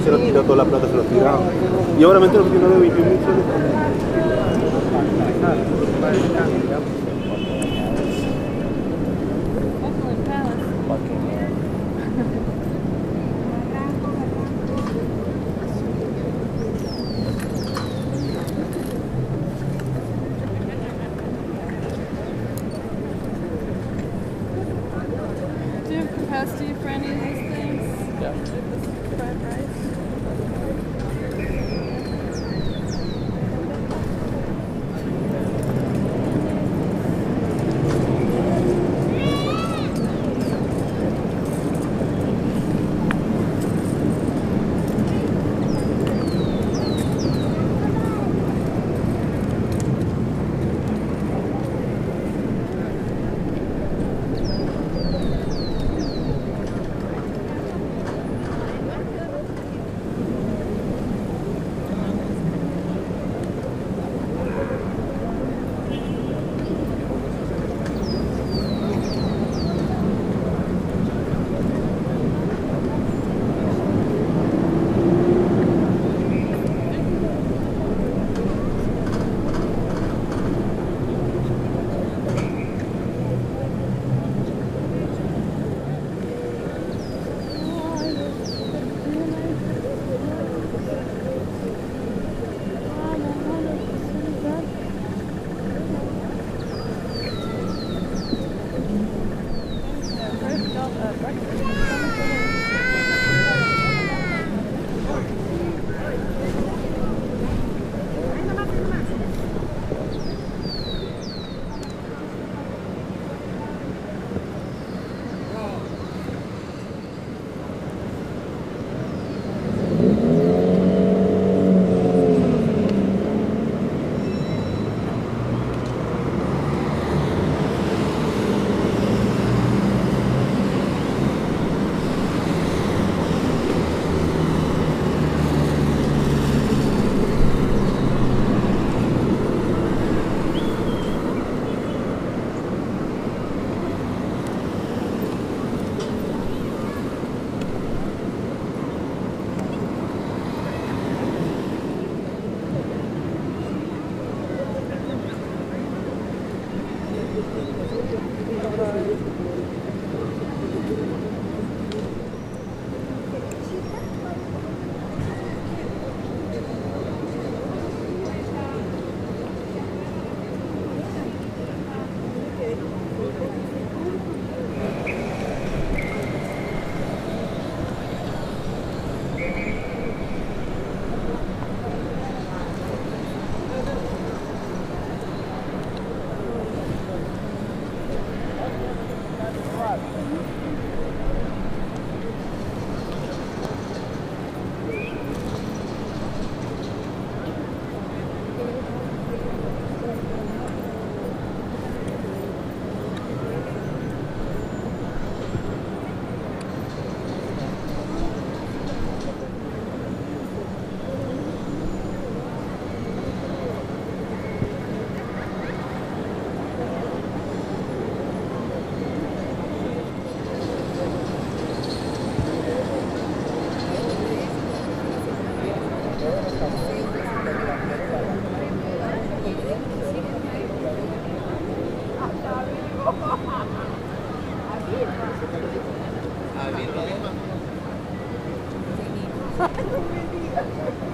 ya toda la plata se la tiraron. Y ahora me entero que tiene 21 mil A vida me diga.